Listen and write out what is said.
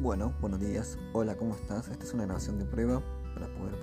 Bueno, buenos días. Hola, ¿cómo estás? Esta es una grabación de prueba para poder